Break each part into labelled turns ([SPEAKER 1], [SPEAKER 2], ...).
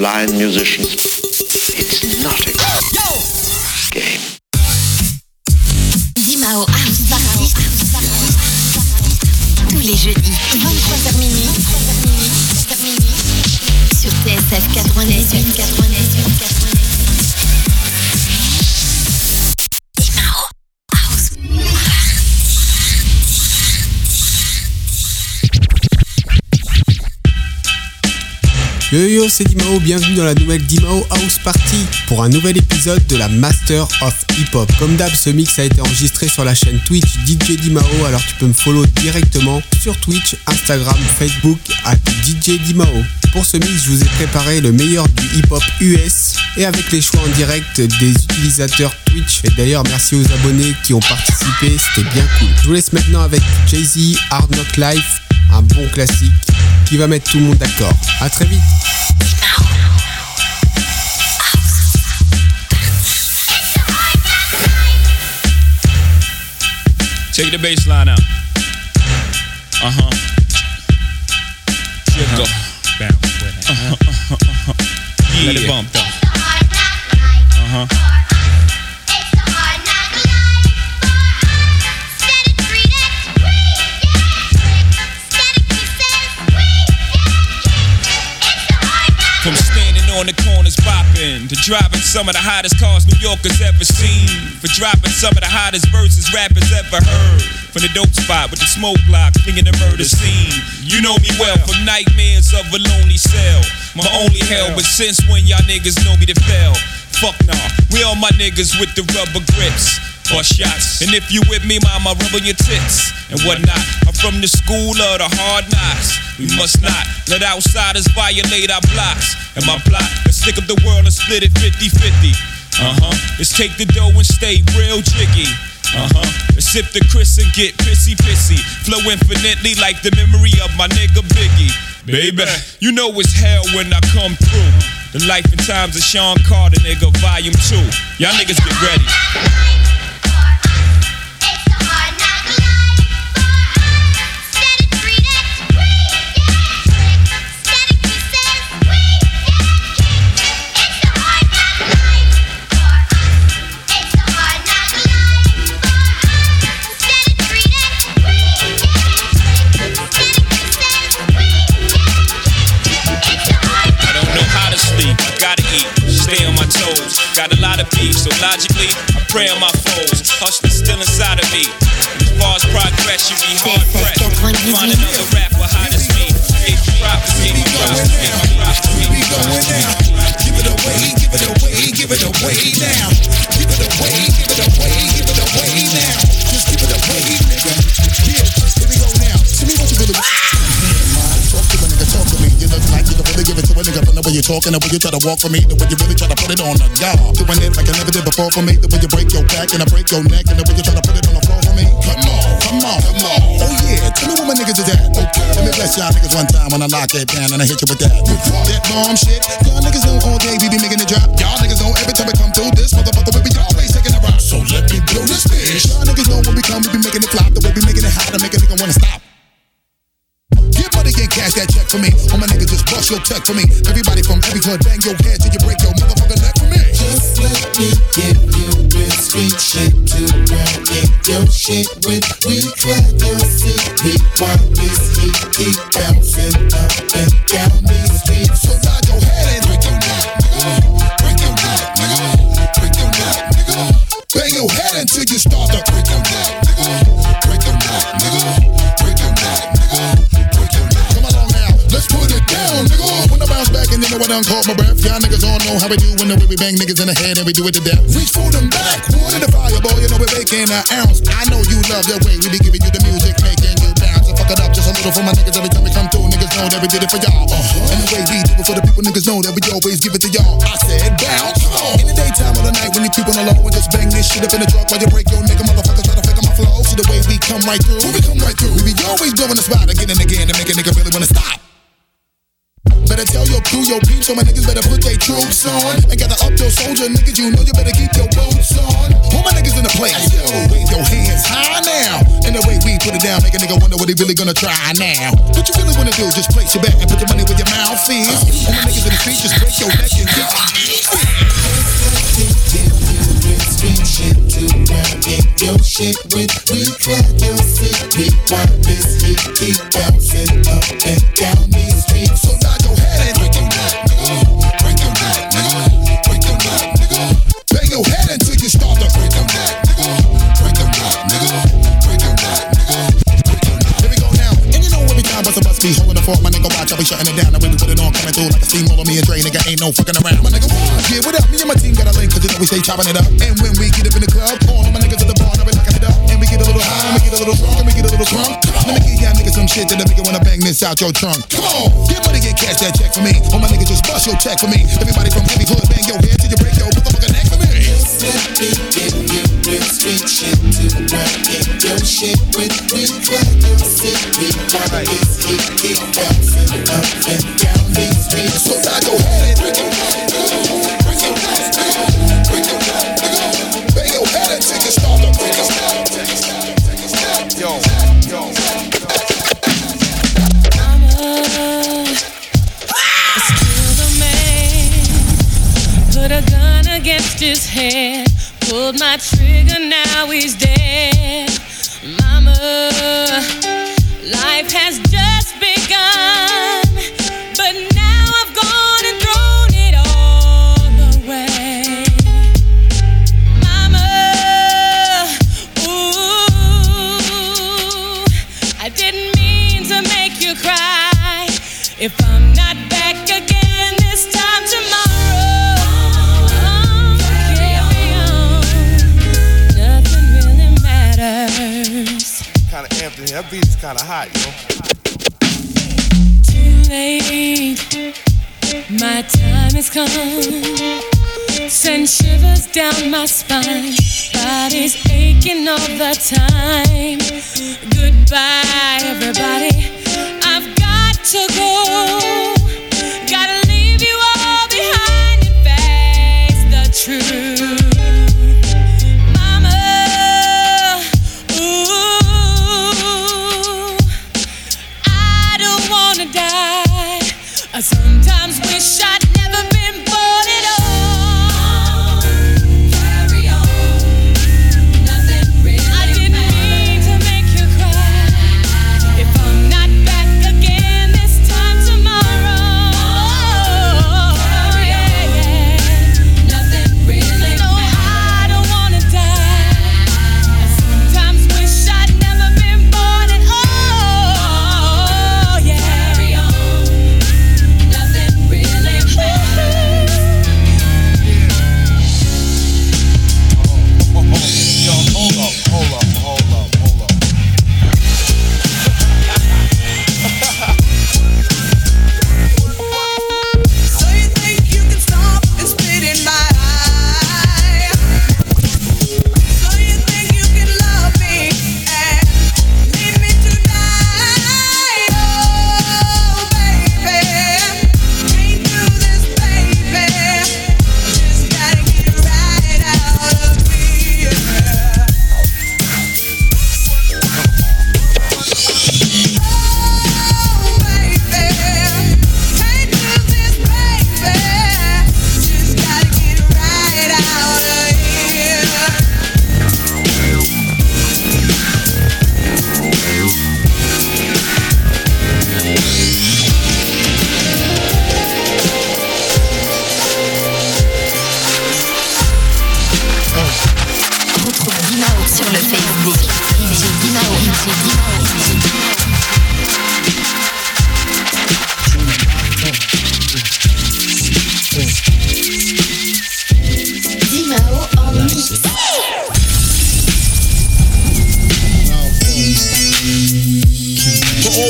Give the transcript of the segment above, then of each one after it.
[SPEAKER 1] blind musicians. It's not a game.
[SPEAKER 2] Dimao House Party. Tous les jeudis, 23h minuit. Sur TSF 88 88
[SPEAKER 3] Yo yo, c'est Dimao, bienvenue dans la nouvelle Dimao House Party pour un nouvel épisode de la Master of Hip Hop. Comme d'hab, ce mix a été enregistré sur la chaîne Twitch DJ Dimao, alors tu peux me follow directement sur Twitch, Instagram, Facebook à DJ Dimao. Pour ce mix, je vous ai préparé le meilleur du hip hop US et avec les choix en direct des utilisateurs Twitch. Et d'ailleurs, merci aux abonnés qui ont participé, c'était bien cool. Je vous laisse maintenant avec Jay-Z, Hard Knock Life, un bon classique qui va mettre tout le monde d'accord. À très vite.
[SPEAKER 4] Take the bass line out. Uh huh.
[SPEAKER 5] Bounce with it.
[SPEAKER 4] Uh-huh. Yeah. Let it bump though. Uh huh. Popping to driving some of the hottest cars New Yorkers ever seen. For dropping some of the hottest verses rappers ever heard. From the dope spot with the smoke block, thinking the murder scene. You know me well from nightmares of a lonely cell. My only hell, but since when y'all niggas know me to fail? Fuck nah, we all my niggas with the rubber grips or shots. And if you with me, mama, rub on your tits and whatnot. From the school of the hard knocks. We must not let outsiders violate our blocks. And my plot is stick up the world and split it 50 50. Uh huh. Let's take the dough and stay real jiggy. Uh huh. Let's sip the Chris and get pissy pissy. Flow infinitely like the memory of my nigga Biggie. Baby, you know it's hell when I come through. The life and times of Sean Carter, nigga, volume two. Y'all niggas get ready. Got a lot of beef, so logically, I pray on my foes. Hustling still inside of me. And as far as progress, you be hard pressed. Find another rapper hot as me. Gave you props, gave you props, gave you props.
[SPEAKER 6] We be going now. Give it away, give it away, give it away now. Give it away, give it away, give it away now. Just give it away, way you're talking, the way you try to walk for me, the way you really try to put it on the guard. Doing it like I never did before for me, the way you break your back and I break your neck, and the way you try to put it on the floor for me. Come on, come on, come on. Oh yeah, tell me where my niggas is at. Okay, let me bless y'all niggas one time when I lock it down and I hit you with that. That bomb shit. Y'all niggas know all day we be making it drop. Y'all niggas know every time we come through this motherfucker we be always taking a rock. So let me blow this bitch. Y'all niggas know when we come we be making it flop, the way we making it hot and make a nigga wanna stop. Cash that check for me. All my niggas just bust your check for me. Everybody from every hood, bang your head till you break your motherfucker neck for me.
[SPEAKER 7] Just let me give you real street shit to in your shit with. We clap your seat, we want this heat, keep bouncing up and down these streets.
[SPEAKER 6] So I done caught my breath, y'all niggas all know how we do when the way we bang niggas in the head and we do it to death. Reach for them back, one in the fire, boy, you know we're making an ounce. I know you love the way we be giving you the music, making you bounce. I fuck it up just a little for my niggas every time we come through. Niggas know that we did it for y'all. Uh-huh. And the way we do it for the people, niggas know that we always give it to y'all. I said bounce. In the daytime or the night when you keep on the low and just bang this shit up in the truck while you break your nigga motherfuckers try to fake my flow. See the way we come right through. We come right through, we be always blowing the spot again and again to make a nigga really wanna stop. Better tell your crew, your peeps, so my niggas better put their troops on. And gather up your soldier niggas, you know you better keep your boots on. All my niggas in the place, yo, wave your hands high now. And the way we put it down, make a nigga wonder what he really gonna try now. What you really wanna do? Just place your bet and put your money where your mouth is. All my niggas in the street, just break your neck and get
[SPEAKER 8] shit to run in your shit with we clap your. We want this heat keep bouncing up and down these streets.
[SPEAKER 6] So nod your head my I be shutting it down. The way we put it on, coming through like a steamroller. Me and Dre, nigga, ain't no fucking around. My nigga, what? Yeah, what up? Me and my team got a link, cause you know we stay chopping it up. And when we get up in the club, all of my niggas at the bar, now we locking it up. And we get a little high, and we get a little drunk, and we get a little drunk. Let me give y'all niggas some shit that'll make you wanna bang this out your trunk. Come on, get money, get cash that check for me. All my niggas just bust your check for me. Everybody from every hood, bang your head till you break your motherfucking neck for me.
[SPEAKER 8] Me give you real street shit to run in your shit with we clap your seat. We want this heat keep bouncing up and down these streets.
[SPEAKER 6] So nod your head and break your neck, nigga. Break your neck, nigga. Break your neck, nigga. Bang your head until you start to break your neck. Yo, yo.
[SPEAKER 9] Still the man put a gun against his head, pulled my trigger, now he's dead. Life has
[SPEAKER 10] That beat is kind of hot, yo.
[SPEAKER 9] Too late, my time has come. Send shivers down my spine. Body's aching all the time. Goodbye, everybody. I've got to go. Gotta leave you all behind and face the truth.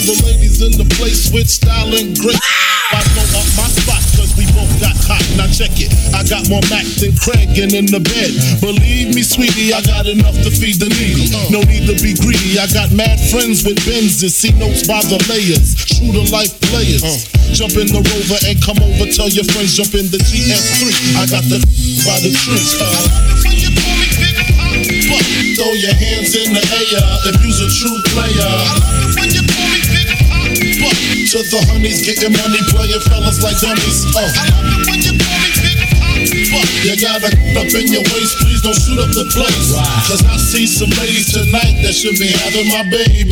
[SPEAKER 9] All
[SPEAKER 11] the ladies in the place with style and grace. I blow up my spot cause we both got hot. Now check it. I got more Mack than Craig and in the bed. Believe me, sweetie, I got enough to feed the needy. No need to be greedy. I got mad friends with Benzes. See notes by the layers. True to life players. Jump in the rover and come over. Tell your friends jump in the GS3. I got the by the trees. Uh. Throw your hands in the air if you's a true player. To the honeys, getting money, playing fellas like dummies. Oh. You got a up in your waist, please don't shoot up the place. Cause I see some ladies tonight that should be having my baby.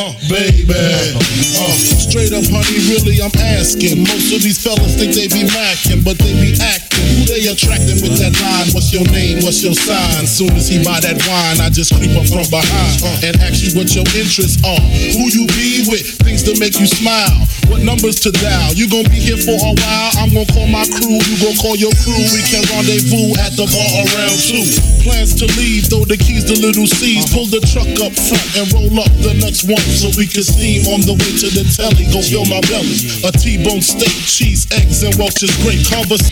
[SPEAKER 11] Uh, baby. Uh, straight up, honey, really, I'm asking. Most of these fellas think they be macking, but they be acting. Who they attracting with that line? What's your name? What's your sign? Soon as he buy that wine, I just creep up from behind and ask you what your interests are. Who you be with? Things to make you smile. What numbers to dial? You gon' be here for a while. I'm gon' call my crew. You gon' call your crew. We can rendezvous at the bar around two. Plans to leave, throw the keys to Lil' Cease. Pull the truck up front and roll up the next one so we can steam on the way to the telly. Go fill my belly. A T-bone steak, cheese, eggs, and Welch's grape. Converse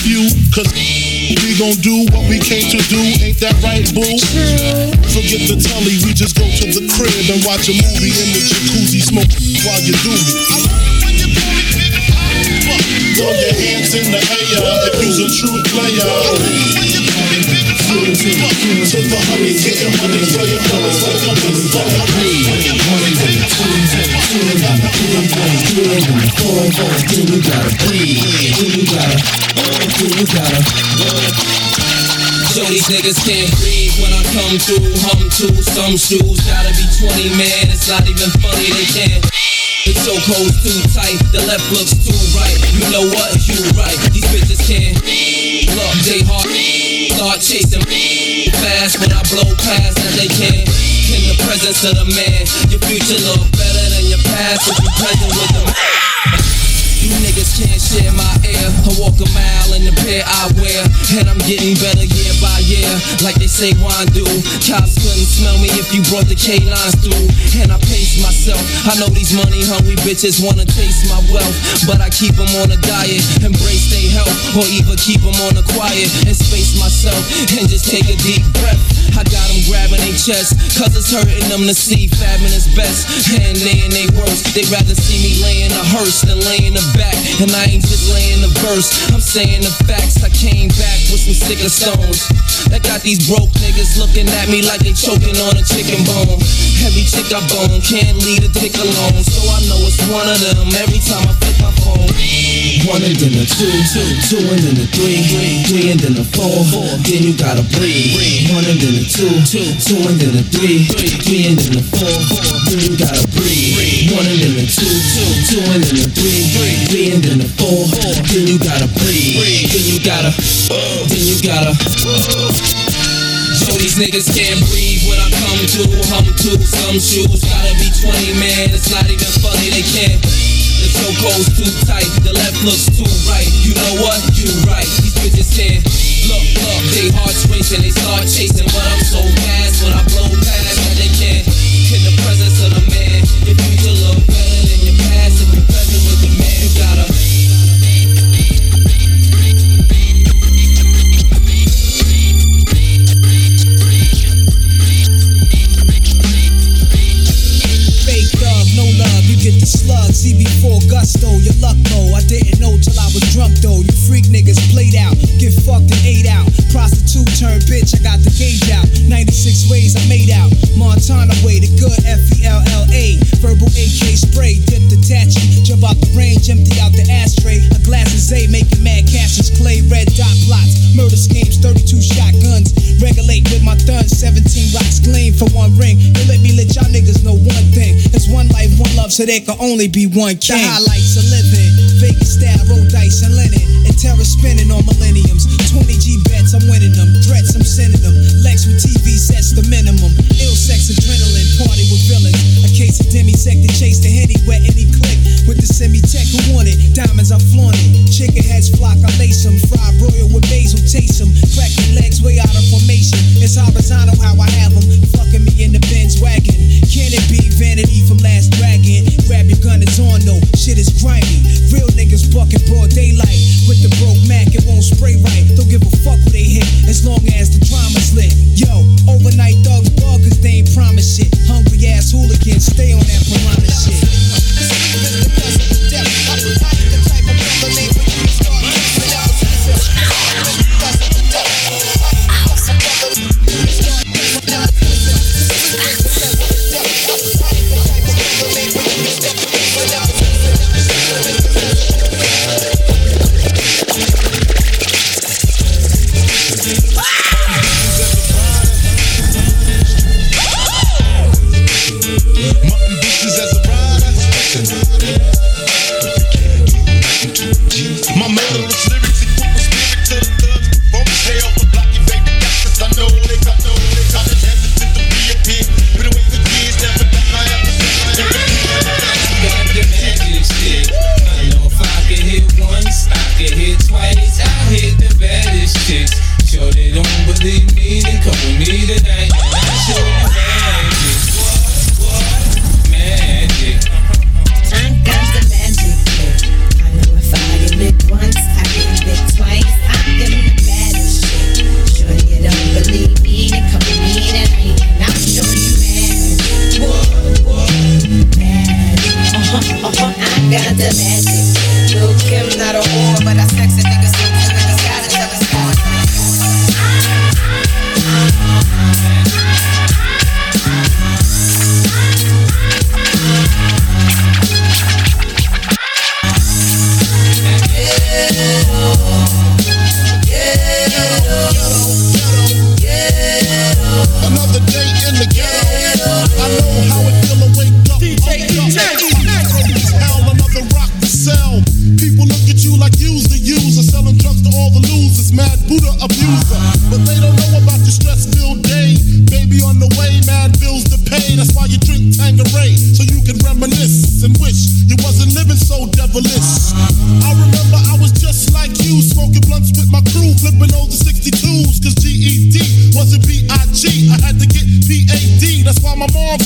[SPEAKER 11] few, cause we gon' do what we came to do. Ain't that right, boo? Forget the telly, we just go to the crib and watch a movie in the jacuzzi, smoke while you do me. Throw your hands in the air if you's a true player. The honey, getting money, playing fellas like dummies.
[SPEAKER 12] Show these niggas can't breathe when I come through. Hum to some shoes, gotta be 20, man. It's not even funny, they can't. The chokehold's too tight, the left looks too right. You know what? You right. These bitches can't. Look, they hard. Start chasing me fast when I blow past that they can't. In the presence of the man, your future look better than your past if you present with. You niggas can't share my air. I walk a mile in the pair I wear. And I'm getting better year by year. Like they say wine do. Cops couldn't smell me if you brought the K-9s through. And I pace myself. I know these money hungry bitches wanna taste my wealth. But I keep them on a diet. Embrace their health. Or even keep them on the quiet. And space myself. And just take a deep breath. I got them grabbing their chest. Cause it's hurting them to see Fab in his best. And they in they worst. They rather see me laying a hearse than laying a back. And I ain't just laying the verse. I'm saying the facts. I came back with some sicker stones. That got these broke niggas looking at me like they choking on a chicken bone. Every chick I bone can't leave a dick alone. So I know it's one of them every time I flip my phone. One and then a two, two, two and then a three, three, three and then a four, four. Then you gotta breathe. One and then a two, two, two and then a three, three, and then a four. Then you gotta breathe. One and then a two, two, two and then a three, three, and then a four. Then you gotta breathe. Then you gotta, then you gotta. Show these niggas can't breathe when I come to hum to some shoes. Gotta be 20, man. It's not even funny, they can't. The chokehold's too tight, the left looks too right. You know what? You right. These bitches can't. Look, look, they hearts racing, they start chasing, but I'm so fast when I blow past
[SPEAKER 13] so there can only be one king. The highlights of living. Vegas style, roll dice and linen. And terror spinning on millenniums. 20 G bets, I'm winning them. Threats, I'm sending them. Lex with TV sets the minimum. Ill sex, adrenaline, party with villains. A case of demisec to chase the henny where any click. With the semi-tech who want it. Diamonds, I flaunt it. Chicken heads flock, I lace them. Fried broil with basil, taste them. Crack your legs way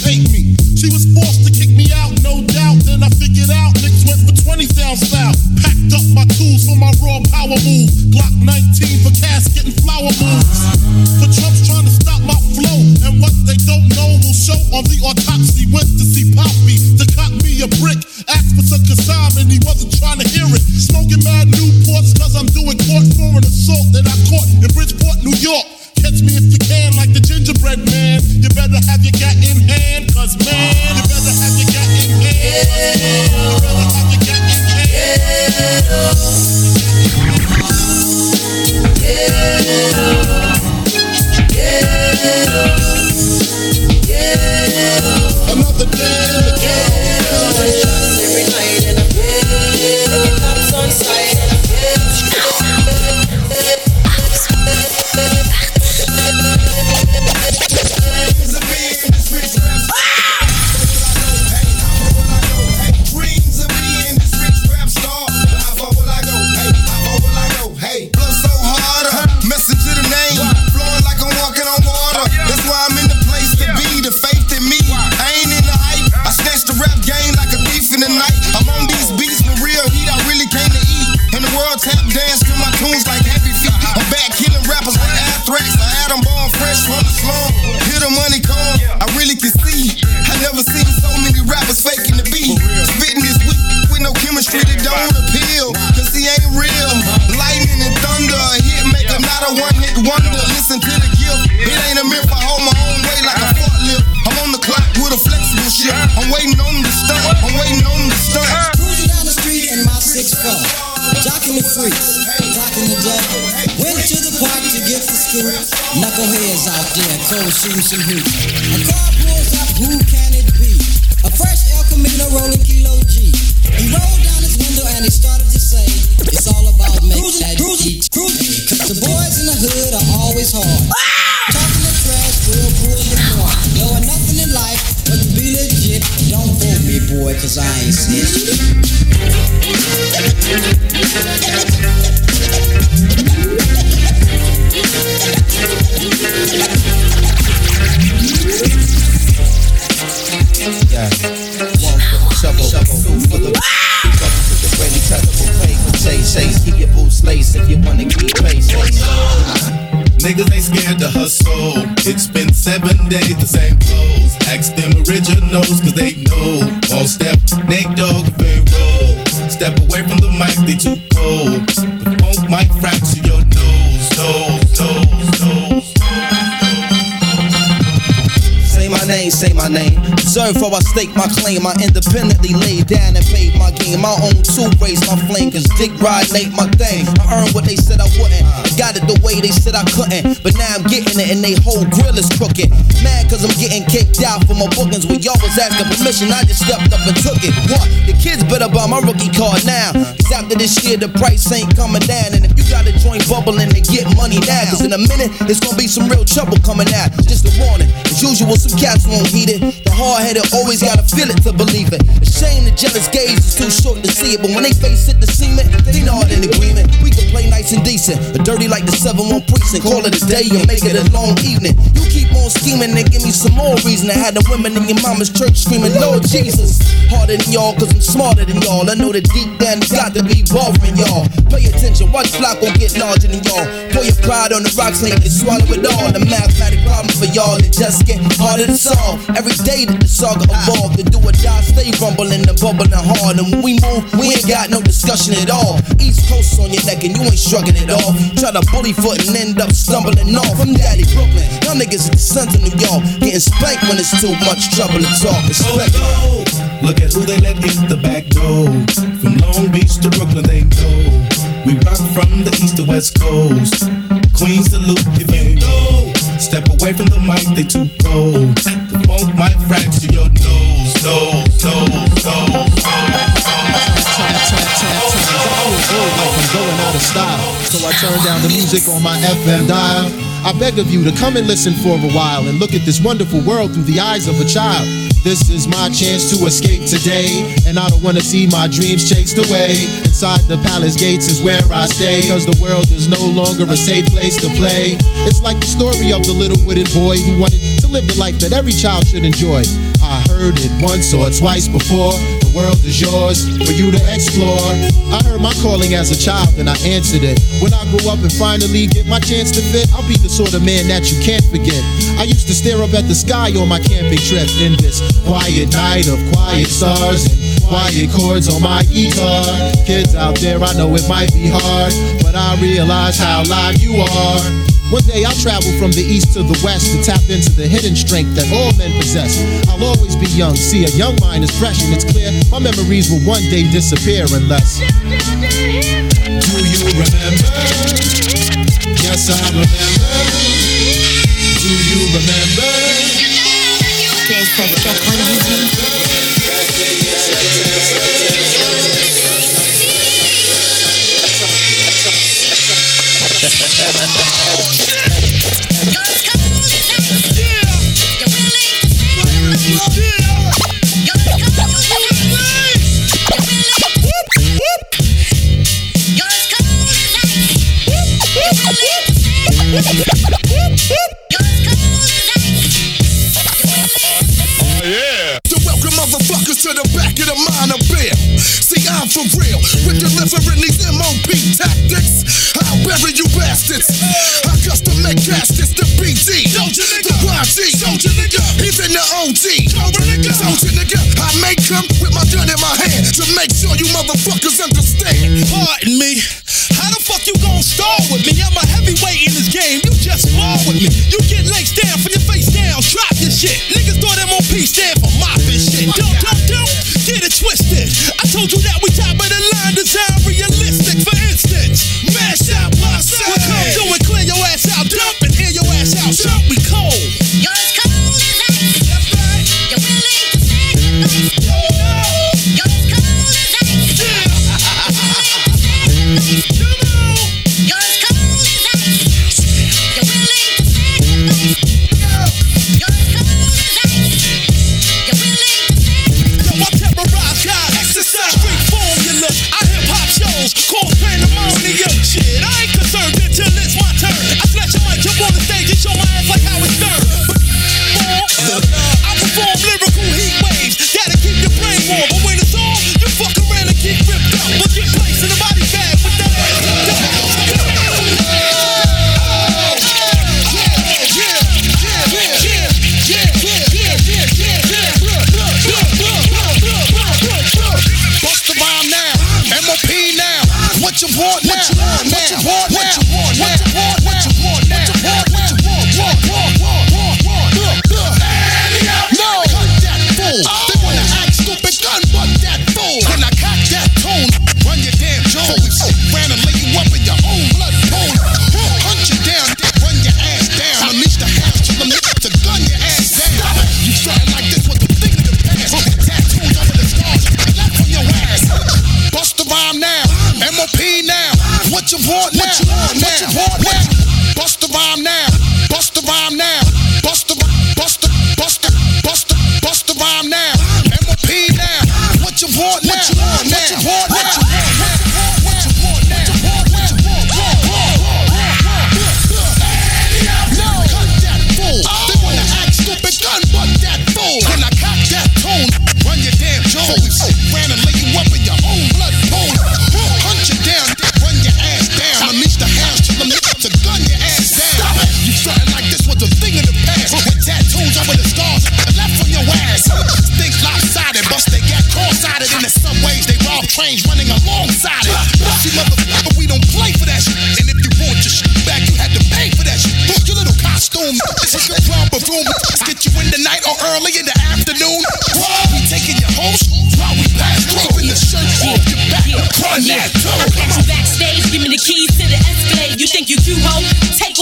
[SPEAKER 14] hate me. She was forced to kick me out, no doubt. Then I figured out niggas went for 20 down south. Packed up my tools for my raw power move. Glock 19 for casket and flower moves.
[SPEAKER 15] Rocking the devil. Went to the park to get the school. Knuckleheads out there, cold shooting some hoops. A car pulls up, who can it be? A fresh El Camino rolling kilo G. He rolled down his window and he started to say, It's all about making that G. Cruising, cause the boys in the hood are always hard. Talking the trash, will pull your car. Knowing nothing in life but to be legit. Don't fool me, boy, cause I ain't snitch.
[SPEAKER 16] Niggas ain't scared to hustle. It's been seven days, the same clothes. Ask them originals, cause they know. All step, Nate Dogg, roll. Step away from the mic, they too cold. The funk might fracture your nose, nose, nose, nose.
[SPEAKER 17] Say my name, say my name. Observe how I stake my claim. I independently laid down and paid my game. My own two raise my flame, cause dick ride ain't my thing. I earned what they said I wouldn't. Got it the way they said I couldn't. But now I'm getting it and they whole grill is crooked. Mad cause I'm getting kicked out for my bookings. When y'all was asking permission, I just stepped up and took it. What? The kids better buy my rookie card now. Cause after this year, the price ain't coming down. And if you got a joint bubbling, then get money now. Cause in a minute, it's gonna be some real trouble coming out. Just a warning. As usual, some cats won't heed it. The hard headed always gotta feel it to believe it. A shame the jealous gaze is too short to see it. But when they face it, the cement, they not in agreement. We can play nice and decent, but dirty like the 7-1 precinct. Call it a day and make it a long evening. You keep on scheming and give me some more reason to have the women in your mama's church screaming, Lord Jesus. Harder than y'all, cause I'm smarter than y'all. I know that deep down it's got to be bothering y'all. Pay attention, watch Flacco get larger than y'all. Pour your pride on the rocks and you swallow it all. The mathematic problem for y'all that just get harder to solve. Every day that the saga evolved, the do or die stay rumbling and bubbling hard. And when we move, we ain't got no discussion at all. East Coast on your neck and you ain't shrugging at all. Try to bully foot and end up stumbling off. I'm Daddy Brooklyn, y'all niggas at the center of New York. Getting spanked when it's too much trouble to talk. Oh, Respect.
[SPEAKER 16] Look at who they let in the back door. From Long Beach to Brooklyn, they know. We rock
[SPEAKER 6] from the east to west coast. Queens salute if you know. Step away from the mic, they too cold. The funk might fracture your nose, nose, nose, nose,
[SPEAKER 7] like I'm going out of style. So I turned down the music on my FM dial. I beg of you to come and listen for a while and look at this wonderful world through the eyes of a child. This is my chance to escape today, and I don't wanna see my dreams chased away. Inside the palace gates is where I stay, cause the world is no longer a safe place to play. It's like the story of the little witted boy who wanted to live the life that every child should enjoy. I heard it once or twice before. The world is yours for you to explore. I heard my calling as a child and I answered it. When I grow up and finally get my chance to fit, I'll be the sort of man that you can't forget. I used to stare up at the sky on my camping trip in this quiet night of quiet stars quiet chords on my guitar. Kids out there, I know it might be hard, but I realize how live you are. One day I'll travel from the east to the west to tap into the hidden strength that all men possess. I'll always be young. See, a young mind is fresh and it's clear my memories will one day disappear unless.
[SPEAKER 6] Do you remember?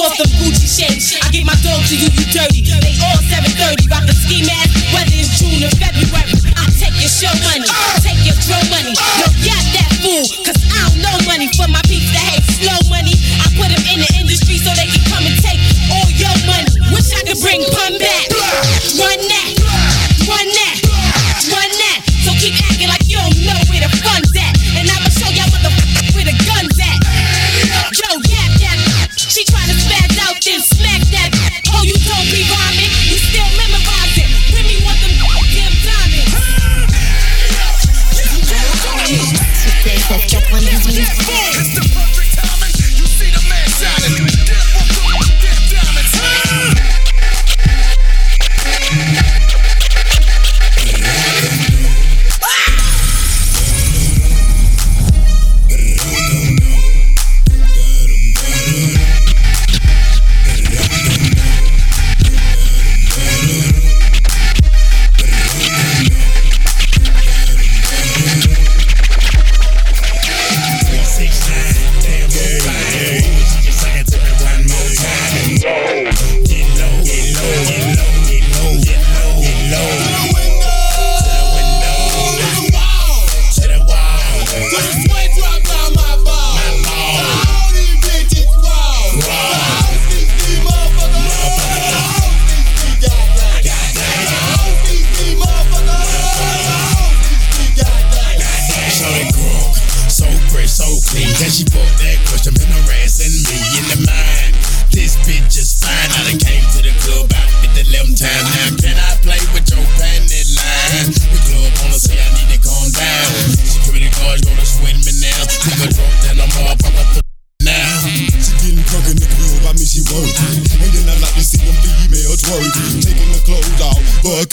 [SPEAKER 7] off them Gucci shades. I
[SPEAKER 18] get my
[SPEAKER 5] dog to you, you dirty. They all 730, rock the ski mask, whether it's June or February. I take your show money.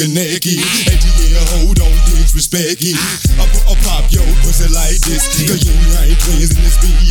[SPEAKER 19] Bucking naked. And yeah, hold on, disrespect it. I a pop your pussy like this. Cause you ain't in this B.I.H.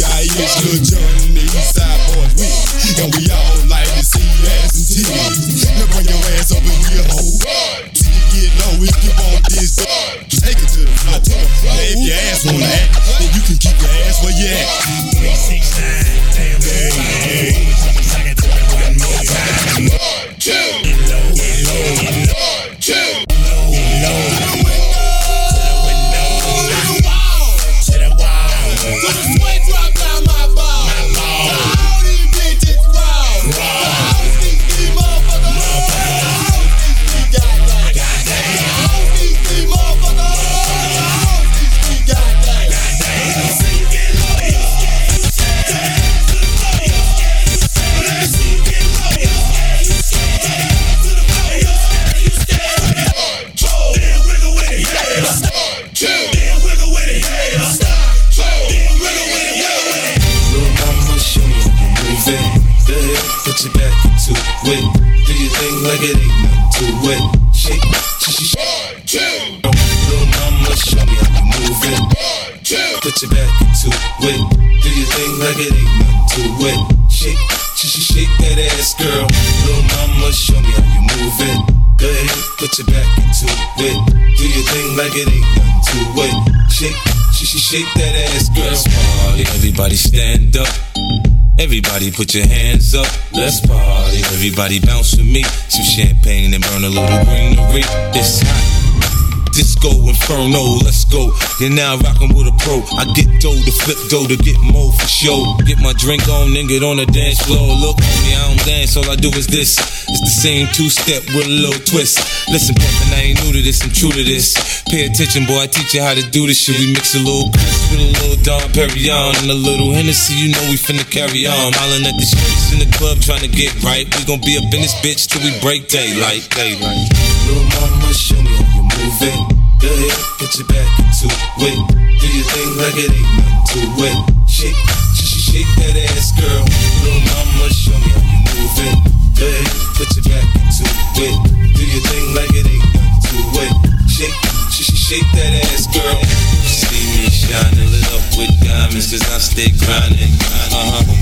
[SPEAKER 12] shake, that ass, girl. Party, everybody stand up. Everybody put your hands up, let's party. Everybody bounce with me. Some champagne and burn a little greenery. This hot. Disco Inferno, let's go. You're now rocking with a pro. I get dough to flip dough to get more for show. Get my drink on and get on the dance floor. Look me, I don't dance, all I do is this. It's the same two step with a little twist. Listen, Peppin, I ain't new to this, I'm true to this. Pay attention, boy, I teach you how to do this shit. We mix a little Chris with a little Dom Perignon and a little Hennessy, you know we finna carry on. Smiling at the streets in the club trying to get right. We gon' be up in this bitch till we break daylight, daylight. Little mama, show me how you move it. Go ahead, put your back into it. Do your thing like it ain't nothing to it. Shake, shake, shake that ass, girl. Little mama, show me how you move it. Go ahead, put your back into it. Do your thing like it ain't nothing to it. Shake, shake, shake that ass, girl. See me shining, lit up with diamonds, cause I stay grinding. Uh huh.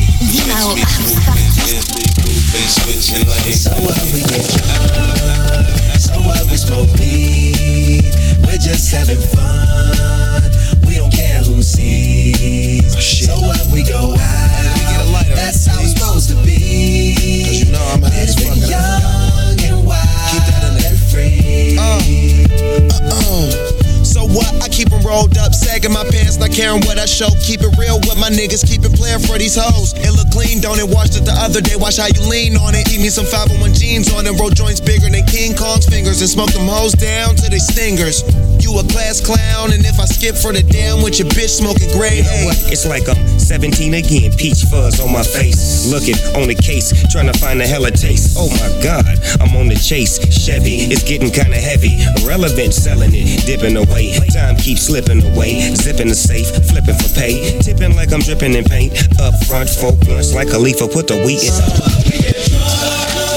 [SPEAKER 12] Switching like
[SPEAKER 20] So what we get drunk, so what we smoke weed, we're just having fun. We don't care who sees. Oh, shit. So when we go out, that's how it's supposed to be.
[SPEAKER 12] Cause you know I'm high as fuck. Young and wild Keep that in there. and free. Uh, uh-oh what? I keep them rolled up,
[SPEAKER 21] sagging my pants, not caring what I show. Keep it real with my niggas, keep it playing for these hoes. It look clean, don't it? Washed it the other day, watch how you lean on it. Eat me some 501 jeans on them, roll joints bigger than King Kong's fingers, and smoke them hoes down to their stingers. You a class clown, and if I skip for the damn with your bitch smoking gray,
[SPEAKER 22] You know what? It's like I'm 17 again, peach fuzz on my face. Looking on the case, trying to find a hella taste. Oh my god, I'm on the chase. Chevy, it's getting kinda heavy. Relevant, selling it, dipping away. Time keeps slipping away. Zipping the safe, flipping for pay. Tipping like I'm dripping in paint. Up front, four blunts like Khalifa, put the wheat in.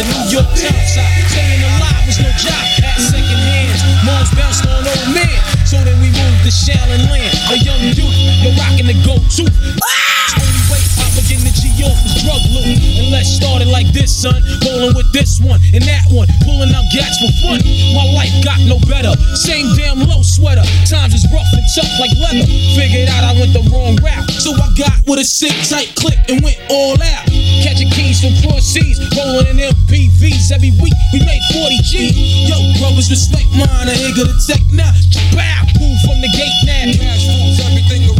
[SPEAKER 23] To New York side. Staying alive was no job at second hands. Moms bounced on old men. So then we moved to Shallon Land. A young youth, you're rocking the go-to. Ah! Only way I begin to G off was drug loot. Let's start it like this, son. Rolling with this one and that one. Pulling out gats for fun. My life got no better. Same damn low sweater. Times is rough and tough like leather. Figured out I went the wrong route. So I got with a sick tight click and went all out. Catching keys from cross seas. Rolling in MPVs every week. We made 40 G. Yo, brothers, respect mine. I ain't gonna take now. Bow. Move from the gate now.
[SPEAKER 9] Cash moves everything around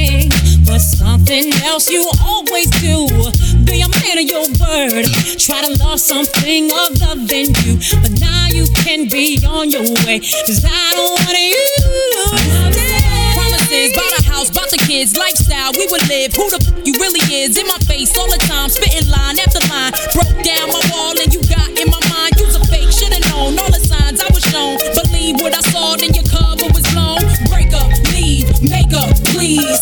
[SPEAKER 24] something else you always do. Be a man of your word. Try to love something other than you. But now you can be on your way. Cause I don't want you.
[SPEAKER 2] Promises, bought a house, bought the kids, lifestyle we would live. Who the f- you really is in my face all the time, spitting line after line. Broke down my wall and you got in my mind. You's a fake, should've known all the signs I was shown. Believe what I saw, then your cover was blown. Break up, leave, make up, please.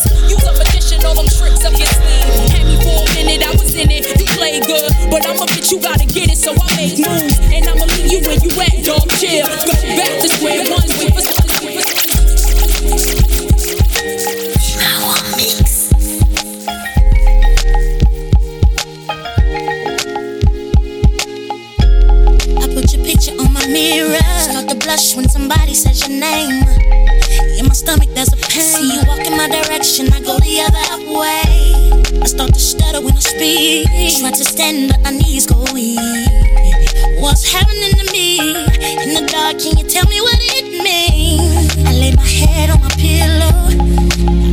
[SPEAKER 2] Tricks up your sleeve. Had me for a minute, I was in it. You play good, but I'm a bitch, you gotta get it, so I make moves. And I'ma leave you where you at, dog. Chill, go back to square one. Wait for
[SPEAKER 25] I put your picture on my mirror. Start to blush when somebody says your name. Stomach, there's a pain. See you walk in my direction, I go the other way. I start to stutter when I speak. Try to stand, but my knees go weak. What's happening to me? In the dark, can you tell me what it means? I lay my head on my pillow,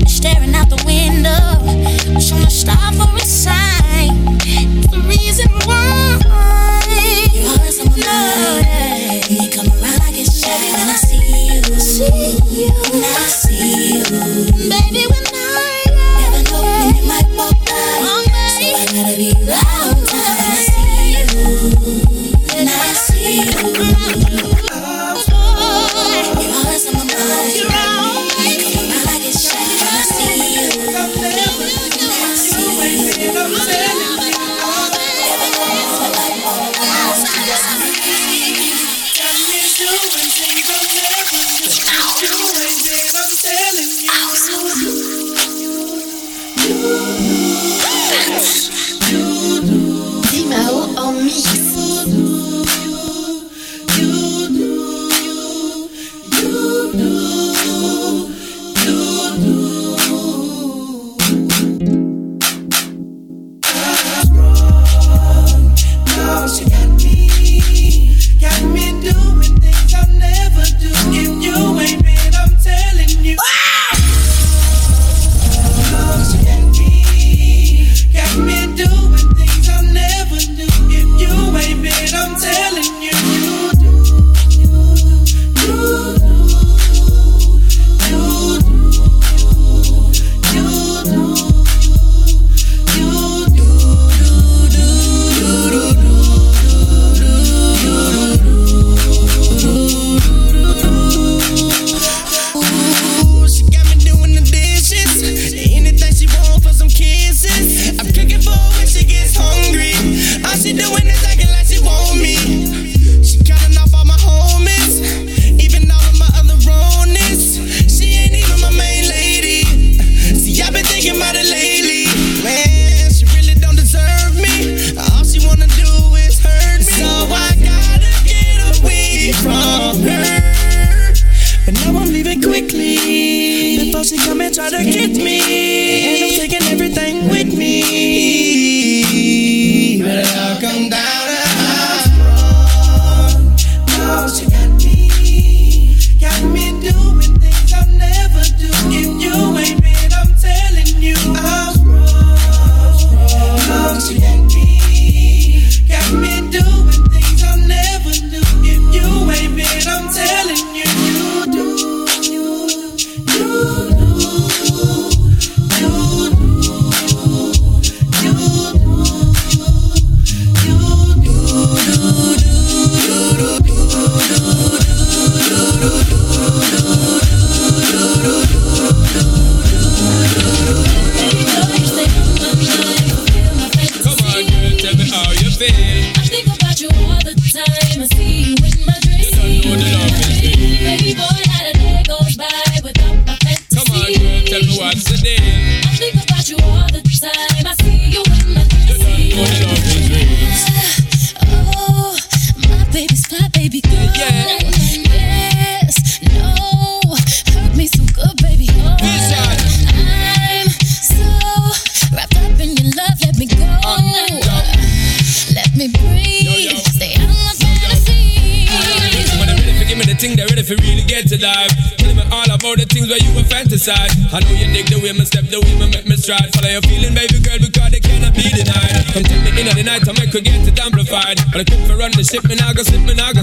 [SPEAKER 25] staring out the window. Wish on a star for a sign.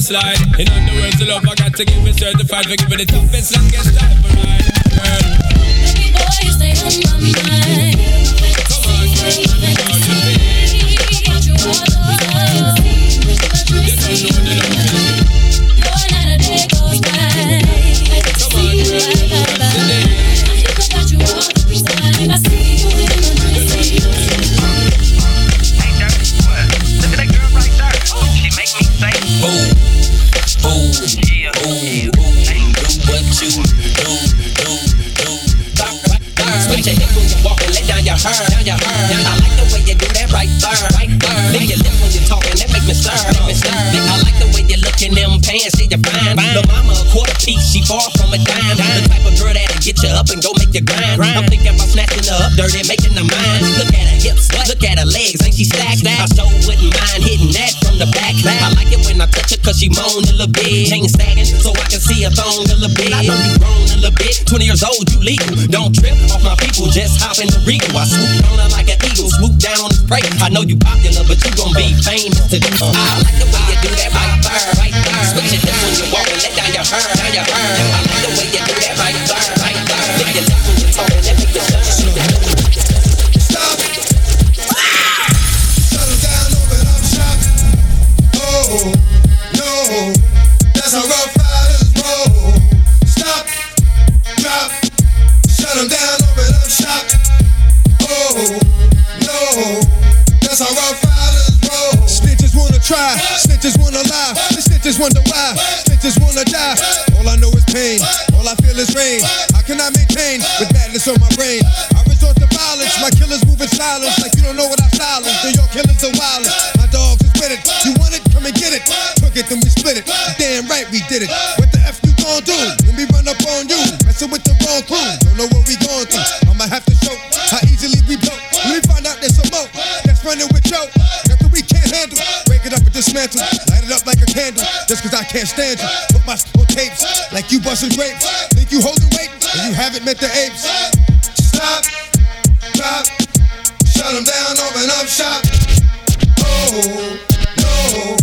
[SPEAKER 4] Slide. In other words, the love I got to give it certified for giving the toughest, longest time for.
[SPEAKER 26] Up dirty, making her mine. Look at her hips, look at her legs, ain't she stacked? I so wouldn't mind hitting that from the back. I like it when I touch her cause she moan a little bit. Chain sagging so I can see her thong a little bit. I know you grown a little bit, 20 years old, you legal. Don't trip off my people, just hop in the regal. I swoop on her like an eagle, swoop down on the spray. I know you popular, but you gon' be famous today. I like the way you do that right there, right there. Switch your hips when you walk and let down your hair, down your hair.
[SPEAKER 2] That's
[SPEAKER 27] running with Joe. Nothing we can't handle. Break it up and dismantle. Light it up like a candle. Just cause I can't stand you. Put my tapes like you busting grapes. Think you holding weight and you haven't met the apes.
[SPEAKER 2] Stop, drop, shut 'em down, open up shop. Oh, no,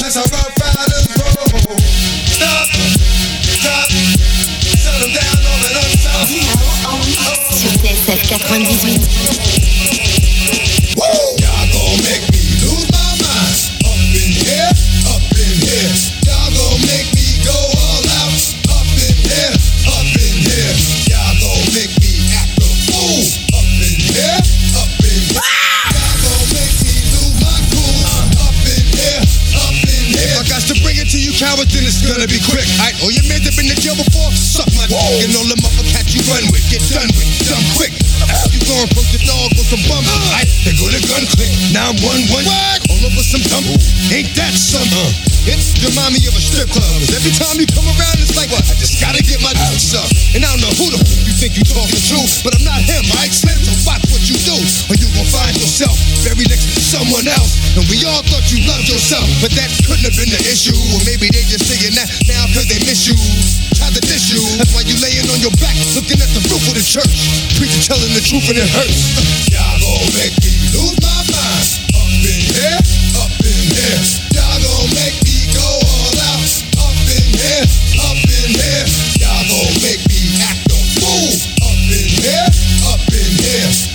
[SPEAKER 2] that's how rough riders roll. Stop, drop, shut them down, open up shop.
[SPEAKER 28] Sur TSF 98.
[SPEAKER 27] Bring it you cowards, then it's gonna be quick. Aight, oh, all your that been in jail before, suck my dick. And all the motherfuckers you run with, get done with, done quick. You gon' approach the dog with some bums. Aight, they go to gun click. Now I'm one one. All over
[SPEAKER 29] some dumb. Ain't that some? It's remind me of a strip club. 'Cause every time you come around, it's like what? I just gotta get my dukes up. And I don't know who the f- you think you talking to, but I'm not him. I Slim, so watch do, or you gon' find yourself buried next to someone else. And we all thought you loved yourself, but that couldn't have been the issue. Or maybe they just saying that now 'cause they miss you. Tried to diss you. That's why you laying on your back, looking at the roof of the church. Preacher telling the truth and it hurts. Y'all gon' make me lose my mind. Up in here, up in here. Y'all gon' make me go all out. Up in here, up in here. Y'all gon' make me act a fool. Up in here, up in here.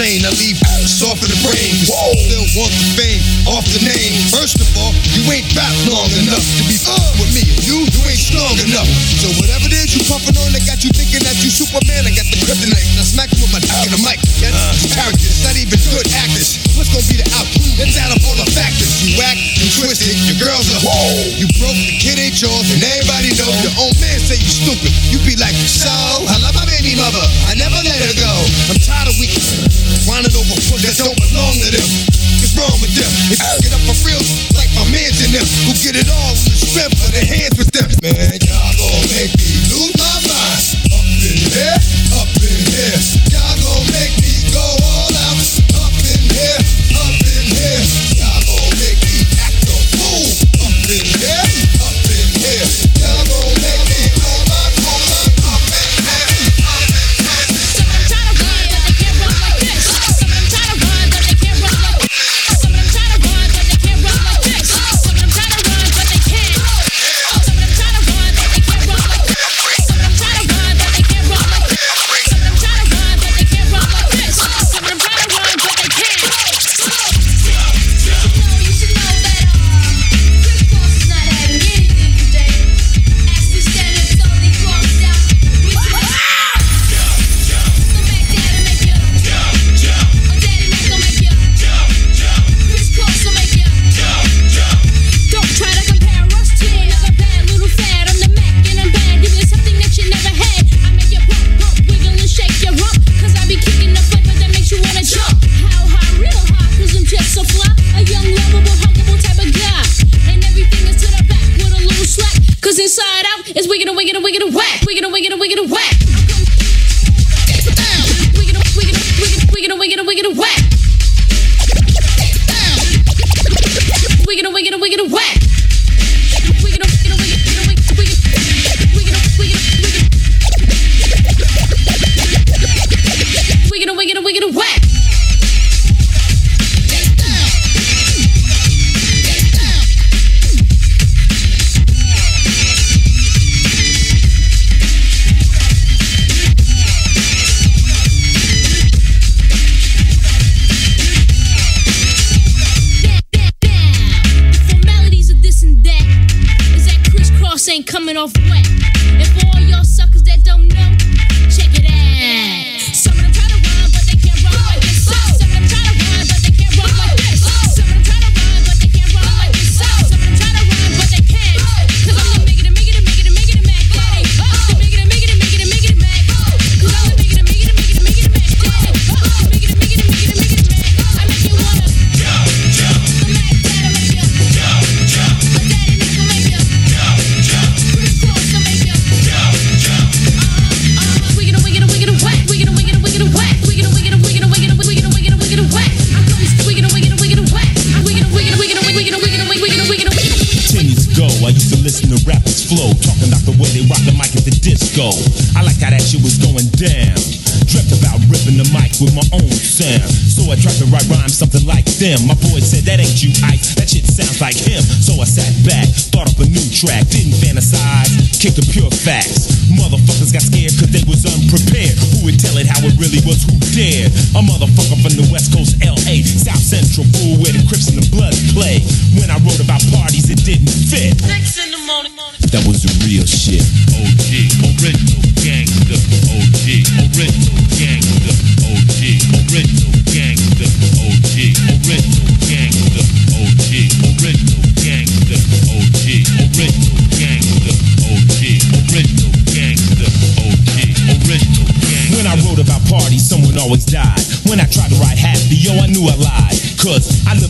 [SPEAKER 29] I leave soft in the brain. Still want the fame, off the name. First of all, you ain't rap long enough to be with me. And you, you ain't strong enough. So whatever it is you puffin' on, that got you thinking that you Superman. I got the kryptonite. I smack you with my dick in the mic. That's uh. characters, not even good actors. What's gonna be the outcome? Let's add up all the factors. You whack, you twisted, your girls are whoa. You broke, the kid ain't yours, and everybody know your own man say you stupid. You be like, so I love my baby mother. I never let her go. I'm tired of weak whining over foot that don't belong to them. What's wrong with them? You get up for real, like my mans in them, who get it all with the strength of their hands with them. Man, y'all gon' make me lose my mind. Up in here, up in here.
[SPEAKER 4] Track, didn't fantasize, kicked the pure facts. Motherfuckers got scared cause they was unprepared. Who would tell it how it really was? Who dared? A motherfucker from the West Coast, LA, South Central, fool where the Crips and the Bloods play. When I wrote about parties, it didn't fit.
[SPEAKER 30] Six in the morning.
[SPEAKER 4] That was the real shit. OG, original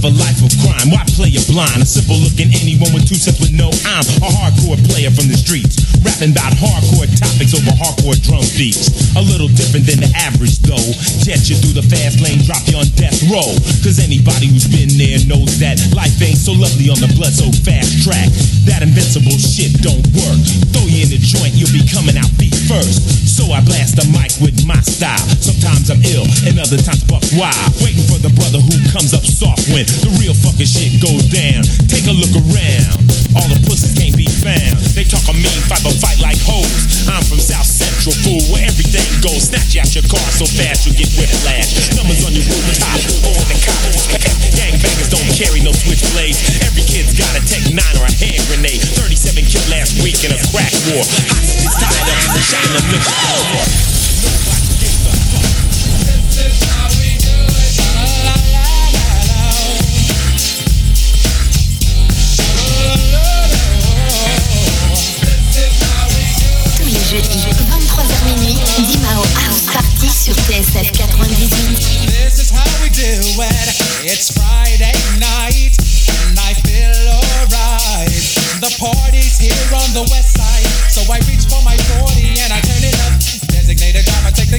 [SPEAKER 30] a life of crime. Why play is blind. A simple looking anyone with two cents with no I'm a hardcore player from the streets. Rapping about hardcore topics over hardcore drum beats. A little different than the average though. Jet you through the fast lane, drop you on death row. Cause anybody who's been there knows that life ain't so lovely on the blood so fast track. That invincible shit don't work. Throw you in the joint, you'll be coming out feet first. So I blast the mic with my style. Sometimes I'm ill, and other times fuck why. Waiting for the brother who comes up soft when the real fucking shit goes down. Take a look around. All the pussies can't be found. They talk a mean fight, but fight like hoes. I'm from South Central, fool, where everything goes. Snatch out your car so fast you get whiplash. Numbers on your rooftop, on the cops. Gangbangers don't carry no switchblades. Every kid's got a Tech 9 or a hand grenade. 37 killed last week in a crack war. Hot, tied up, shot in the middle.
[SPEAKER 2] This is how we jeudi, 23h minuit, Dimao House Party sur TSF 98.
[SPEAKER 13] This is how we do it. It's Friday night, and I feel alright. The party's here on the west side, so I reach for my 40 and I turn it up. Designated driver, take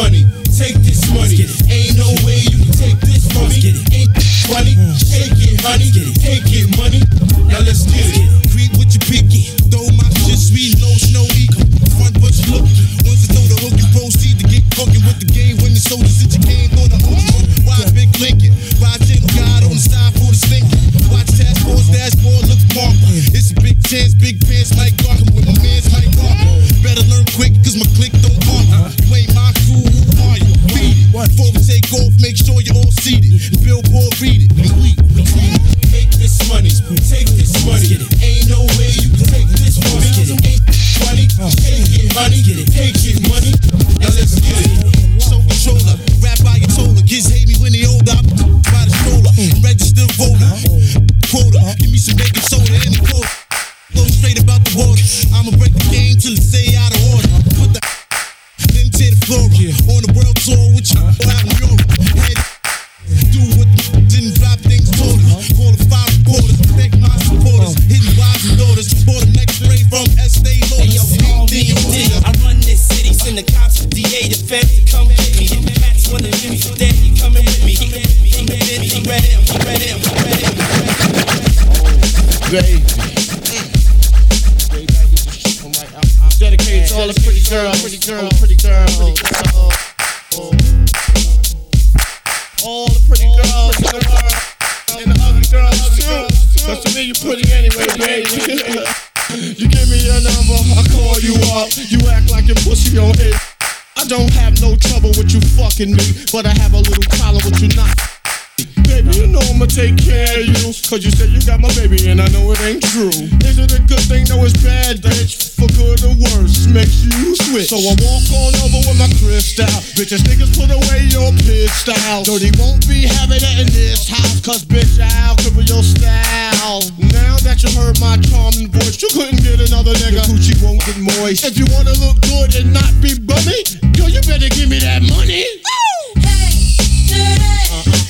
[SPEAKER 13] money. I
[SPEAKER 31] don't
[SPEAKER 9] have no trouble with you fucking me, but I have a little problem with you not Baby, you know I'ma take care of you. Cause you said you got my baby and I know it ain't true. Is it a good thing? No, it's bad, bitch. For good or worse, makes you switch. So I walk on over with my crystal. Bitches, niggas, put away your pit style. Dirty won't be having it in this house. Cause bitch, I'll cripple your style. Now that you heard my charming voice, you couldn't get another nigga. Your coochie won't get moist. If you wanna look good and not be bummy, yo, you better give me that money.
[SPEAKER 5] Hey,
[SPEAKER 9] today.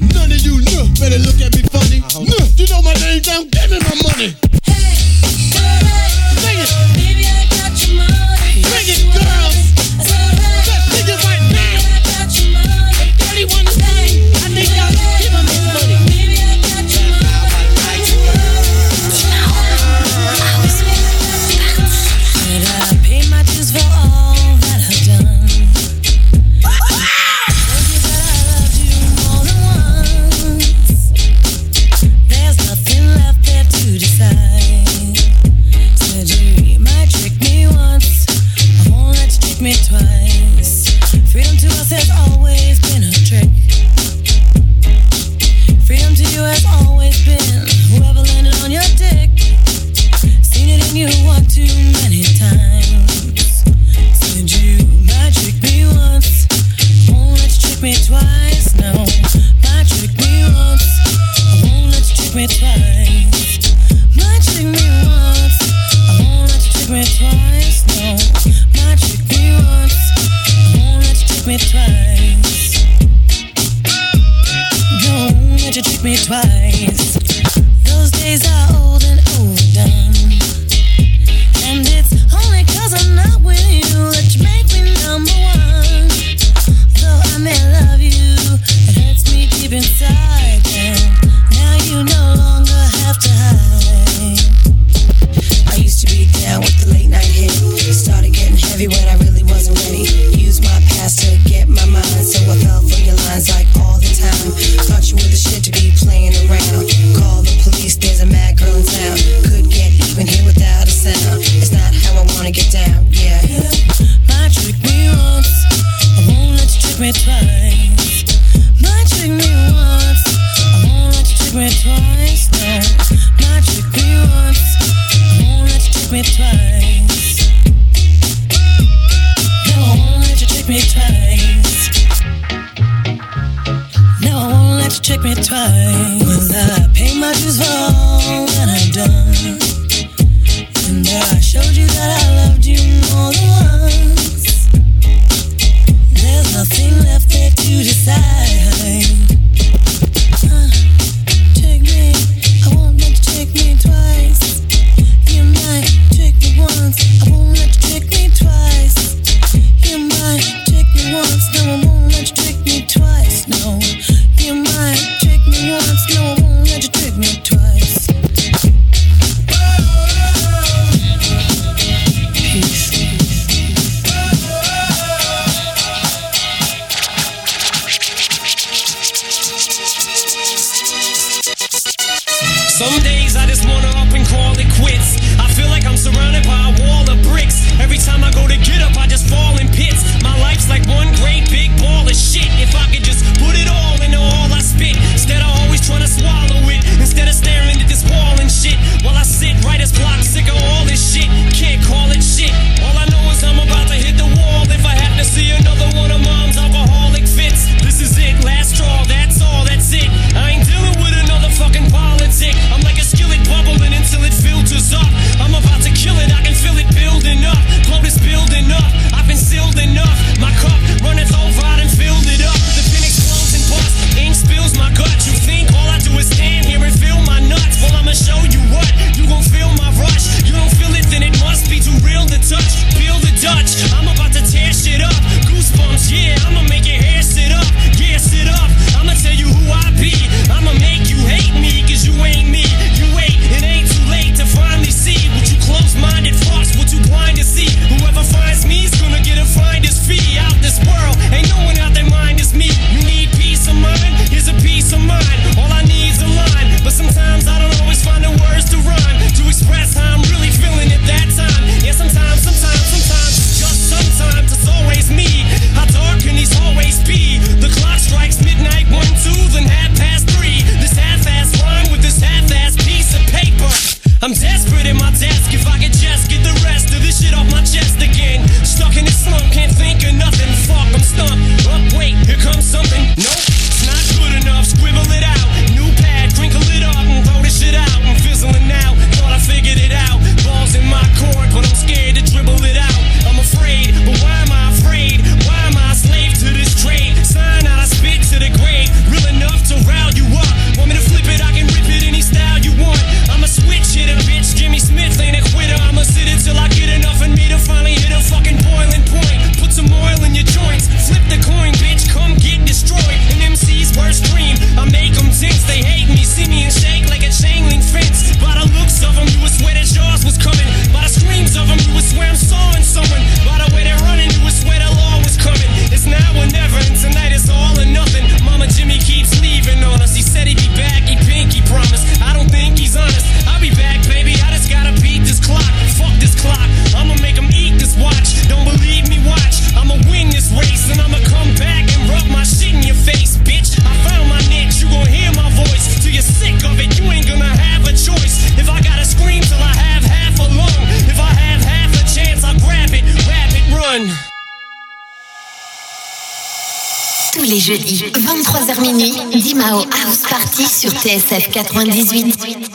[SPEAKER 9] None of you know better look at me funny. Nah, you know my name down, give me my money. Hey, hey, hey. Sing it.
[SPEAKER 2] Sur TSF 98.